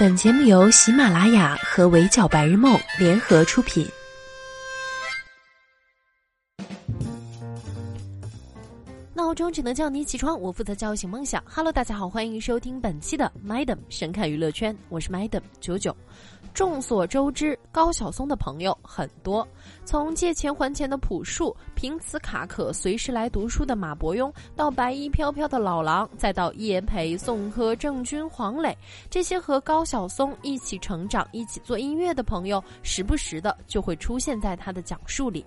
本节目由喜马拉雅和围剿白日梦联合出品。闹钟只能叫你起床，我负责叫醒梦想。Hello，大家好，欢迎收听本期的 Madam 神侃娱乐圈，我是 Madam 九九。众所周知，高晓松的朋友很多，从借钱还钱的朴树，凭此卡可随时来读书的马伯庸，到白衣飘飘的老狼，再到叶培、宋柯、郑钧、黄磊，这些和高晓松一起成长、一起做音乐的朋友，时不时的就会出现在他的讲述里。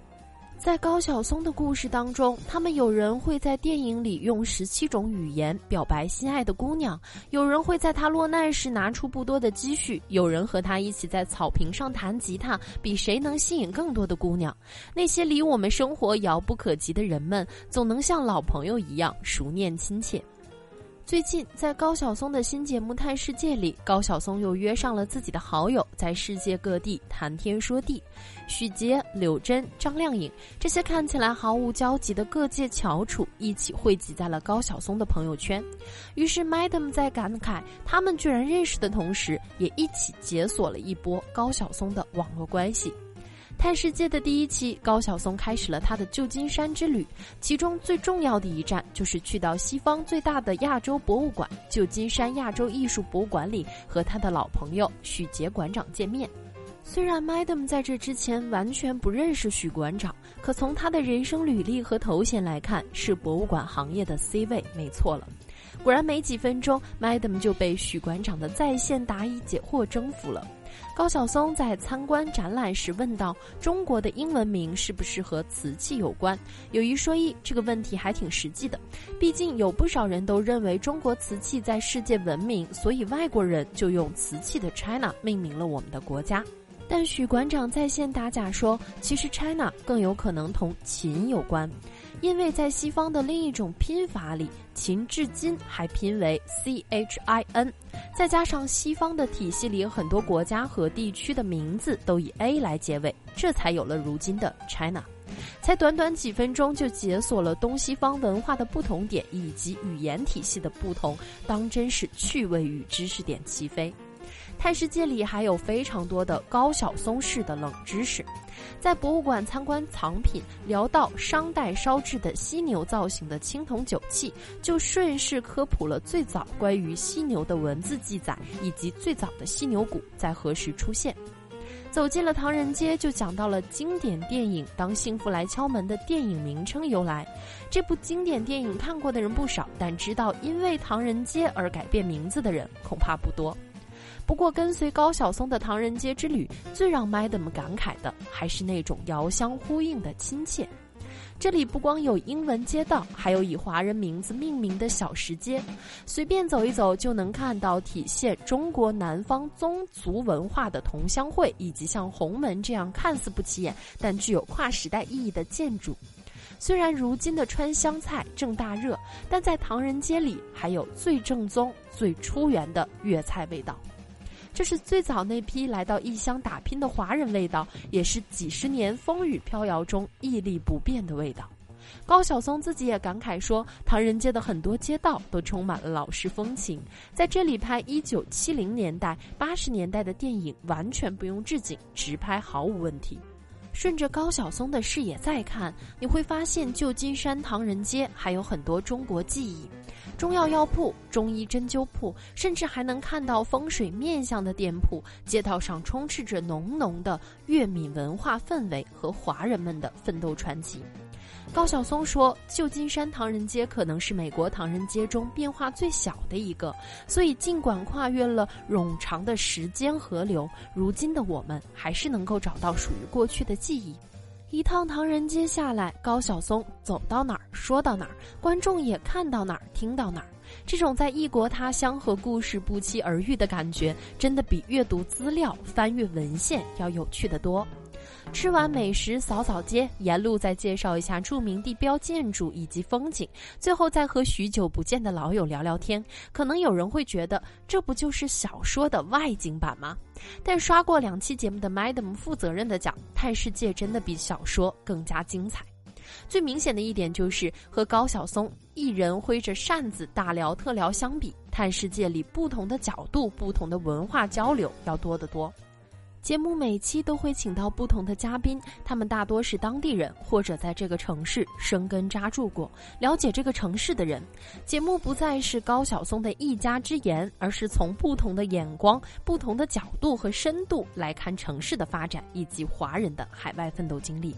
在高晓松的故事当中，他们有人会在电影里用十七种语言表白心爱的姑娘，有人会在他落难时拿出不多的积蓄，有人和他一起在草坪上弹吉他，比谁能吸引更多的姑娘。那些离我们生活遥不可及的人们，总能像老朋友一样熟念亲切。最近，在高晓松的新节目《探世界》里，高晓松又约上了自己的好友，在世界各地谈天说地。许杰、柳真、张靓颖这些看起来毫无交集的各界翘楚，一起汇集在了高晓松的朋友圈。于是，Madam 在感慨他们居然认识的同时，也一起解锁了一波高晓松的网络关系。探世界的第一期，高晓松开始了他的旧金山之旅，其中最重要的一站就是去到西方最大的亚洲博物馆——旧金山亚洲艺术博物馆里，和他的老朋友许杰馆长见面。虽然 Madam 在这之前完全不认识许馆长，可从他的人生履历和头衔来看，是博物馆行业的 C 位，没错了。果然，没几分钟，Madam 就被许馆长的在线答疑解惑征服了。高晓松在参观展览时问道：“中国的英文名是不是和瓷器有关？”有一说一，这个问题还挺实际的。毕竟有不少人都认为中国瓷器在世界闻名，所以外国人就用瓷器的 China 命名了我们的国家。但许馆长在线打假说，其实 China 更有可能同秦有关。因为在西方的另一种拼法里，秦至今还拼为 C H I N，再加上西方的体系里很多国家和地区的名字都以 A 来结尾，这才有了如今的 China。才短短几分钟就解锁了东西方文化的不同点以及语言体系的不同，当真是趣味与知识点齐飞。探世界里还有非常多的高晓松式的冷知识，在博物馆参观藏品，聊到商代烧制的犀牛造型的青铜酒器，就顺势科普了最早关于犀牛的文字记载，以及最早的犀牛骨在何时出现。走进了唐人街，就讲到了经典电影《当幸福来敲门》的电影名称由来。这部经典电影看过的人不少，但知道因为唐人街而改变名字的人恐怕不多。不过，跟随高晓松的唐人街之旅，最让 Madam 感慨的还是那种遥相呼应的亲切。这里不光有英文街道，还有以华人名字命名的小食街，随便走一走就能看到体现中国南方宗族文化的同乡会，以及像红门这样看似不起眼但具有跨时代意义的建筑。虽然如今的川湘菜正大热，但在唐人街里还有最正宗、最出源的粤菜味道。这是最早那批来到异乡打拼的华人味道，也是几十年风雨飘摇中屹立不变的味道。高晓松自己也感慨说，唐人街的很多街道都充满了老式风情，在这里拍一九七零年代、八十年代的电影，完全不用置景，直拍毫无问题。顺着高晓松的视野再看，你会发现旧金山唐人街还有很多中国记忆。中药药铺、中医针灸铺，甚至还能看到风水面相的店铺。街道上充斥着浓浓的粤闽文化氛围和华人们的奋斗传奇。高晓松说：“旧金山唐人街可能是美国唐人街中变化最小的一个，所以尽管跨越了冗长的时间河流，如今的我们还是能够找到属于过去的记忆。”一趟唐人街下来，高晓松走到哪儿说到哪儿，观众也看到哪儿听到哪儿。这种在异国他乡和故事不期而遇的感觉，真的比阅读资料、翻阅文献要有趣的多。吃完美食，扫扫街，沿路再介绍一下著名地标建筑以及风景，最后再和许久不见的老友聊聊天。可能有人会觉得，这不就是小说的外景版吗？但刷过两期节目的 Madam 负责任的讲，探世界真的比小说更加精彩。最明显的一点就是和高晓松一人挥着扇子大聊特聊相比，探世界里不同的角度、不同的文化交流要多得多。节目每期都会请到不同的嘉宾，他们大多是当地人或者在这个城市生根扎住过，了解这个城市的人。节目不再是高晓松的一家之言，而是从不同的眼光、不同的角度和深度来看城市的发展以及华人的海外奋斗经历。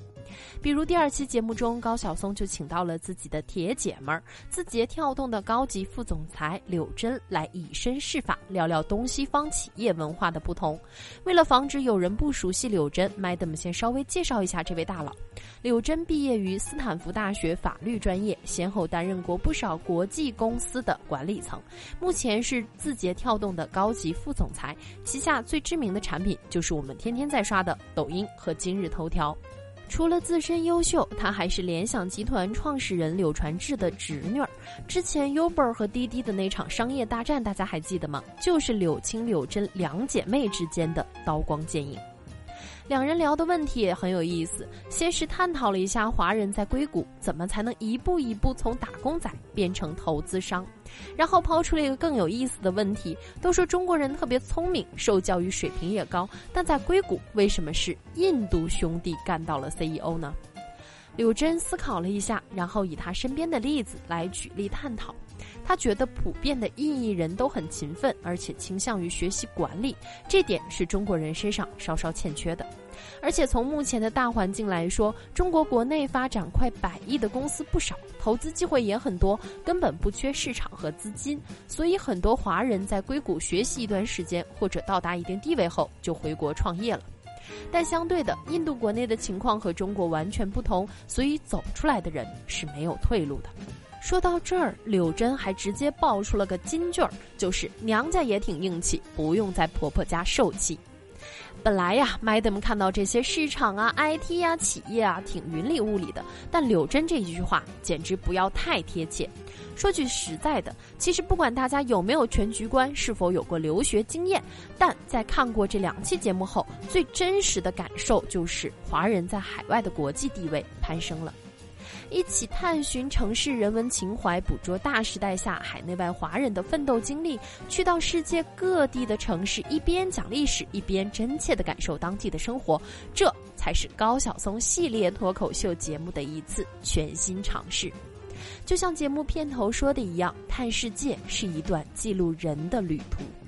比如第二期节目中，高晓松就请到了自己的铁姐们儿，字节跳动的高级副总裁柳珍来以身试法，聊聊东西方企业文化的不同。为了防止有人不熟悉柳珍，Madam 先稍微介绍一下这位大佬。柳珍毕业于斯坦福大学法律专业，先后担任过不少国际公司的管理层，目前是字节跳动的高级副总裁，旗下最知名的产品就是我们天天在刷的抖音和今日头条。除了自身优秀，她还是联想集团创始人柳传志的侄女儿。之前 Uber 和滴滴的那场商业大战，大家还记得吗？就是柳青、柳真两姐妹之间的刀光剑影。两人聊的问题也很有意思，先是探讨了一下华人在硅谷怎么才能一步一步从打工仔变成投资商，然后抛出了一个更有意思的问题：都说中国人特别聪明，受教育水平也高，但在硅谷为什么是印度兄弟干到了 CEO 呢？柳珍思考了一下，然后以他身边的例子来举例探讨。他觉得普遍的印裔人都很勤奋，而且倾向于学习管理，这点是中国人身上稍稍欠缺的。而且从目前的大环境来说，中国国内发展快百亿的公司不少，投资机会也很多，根本不缺市场和资金。所以很多华人在硅谷学习一段时间，或者到达一定地位后就回国创业了。但相对的，印度国内的情况和中国完全不同，所以走出来的人是没有退路的。说到这儿，柳珍还直接爆出了个金句儿，就是娘家也挺硬气，不用在婆婆家受气。本来呀，Madam 看到这些市场啊、IT 呀、企业啊，挺云里雾里的，但柳真这一句话简直不要太贴切。说句实在的，其实不管大家有没有全局观，是否有过留学经验，但在看过这两期节目后，最真实的感受就是华人在海外的国际地位攀升了。一起探寻城市人文情怀，捕捉大时代下海内外华人的奋斗经历，去到世界各地的城市，一边讲历史，一边真切的感受当地的生活，这才是高晓松系列脱口秀节目的一次全新尝试。就像节目片头说的一样，探世界是一段记录人的旅途。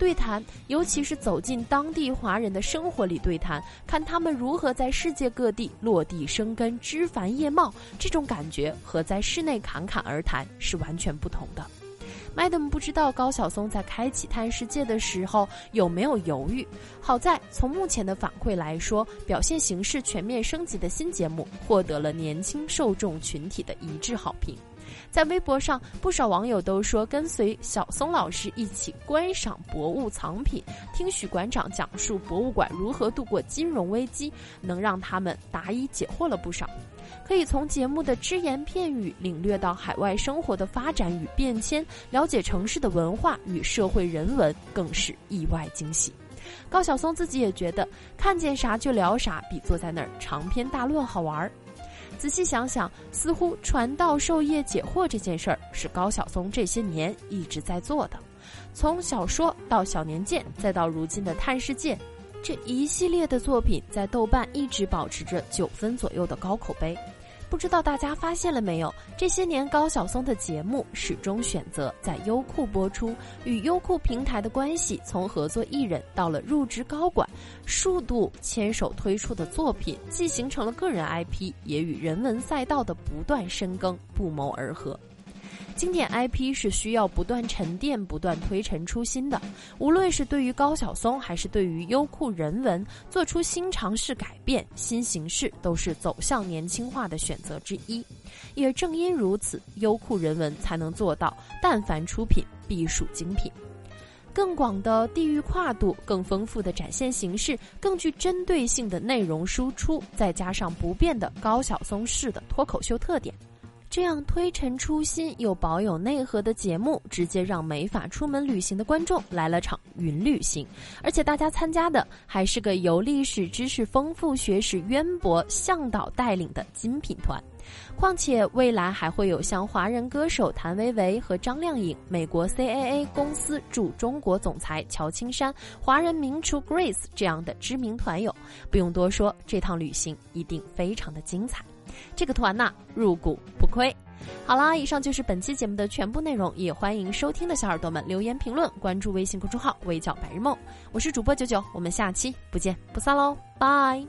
对谈，尤其是走进当地华人的生活里对谈，看他们如何在世界各地落地生根、枝繁叶茂，这种感觉和在室内侃侃而谈是完全不同的。Madam 不知道高晓松在开启探世界的时候有没有犹豫，好在从目前的反馈来说，表现形式全面升级的新节目获得了年轻受众群体的一致好评。在微博上，不少网友都说，跟随小松老师一起观赏博物藏品，听许馆长讲述博物馆如何度过金融危机，能让他们答疑解惑了不少。可以从节目的只言片语领略到海外生活的发展与变迁，了解城市的文化与社会人文，更是意外惊喜。高晓松自己也觉得，看见啥就聊啥，比坐在那儿长篇大论好玩儿。仔细想想，似乎传道授业解惑这件事儿是高晓松这些年一直在做的。从小说到小年鉴，再到如今的探世界，这一系列的作品在豆瓣一直保持着九分左右的高口碑。不知道大家发现了没有？这些年高晓松的节目始终选择在优酷播出，与优酷平台的关系从合作艺人到了入职高管，数度牵手推出的作品，既形成了个人 IP，也与人文赛道的不断深耕不谋而合。经典 IP 是需要不断沉淀、不断推陈出新的。无论是对于高晓松，还是对于优酷人文，做出新尝试、改变新形式，都是走向年轻化的选择之一。也正因如此，优酷人文才能做到，但凡出品必属精品。更广的地域跨度、更丰富的展现形式、更具针对性的内容输出，再加上不变的高晓松式的脱口秀特点。这样推陈出新又保有内核的节目，直接让没法出门旅行的观众来了场云旅行，而且大家参加的还是个由历史知识丰富、学识渊博、向导带领的精品团。况且未来还会有像华人歌手谭维维和张靓颖、美国 CAA 公司驻中国总裁乔青山、华人名厨 Grace 这样的知名团友，不用多说，这趟旅行一定非常的精彩。这个团呐，入股不亏。好啦，以上就是本期节目的全部内容，也欢迎收听的小耳朵们留言评论，关注微信公众号“微教白日梦”，我是主播九九，我们下期不见不散喽，拜。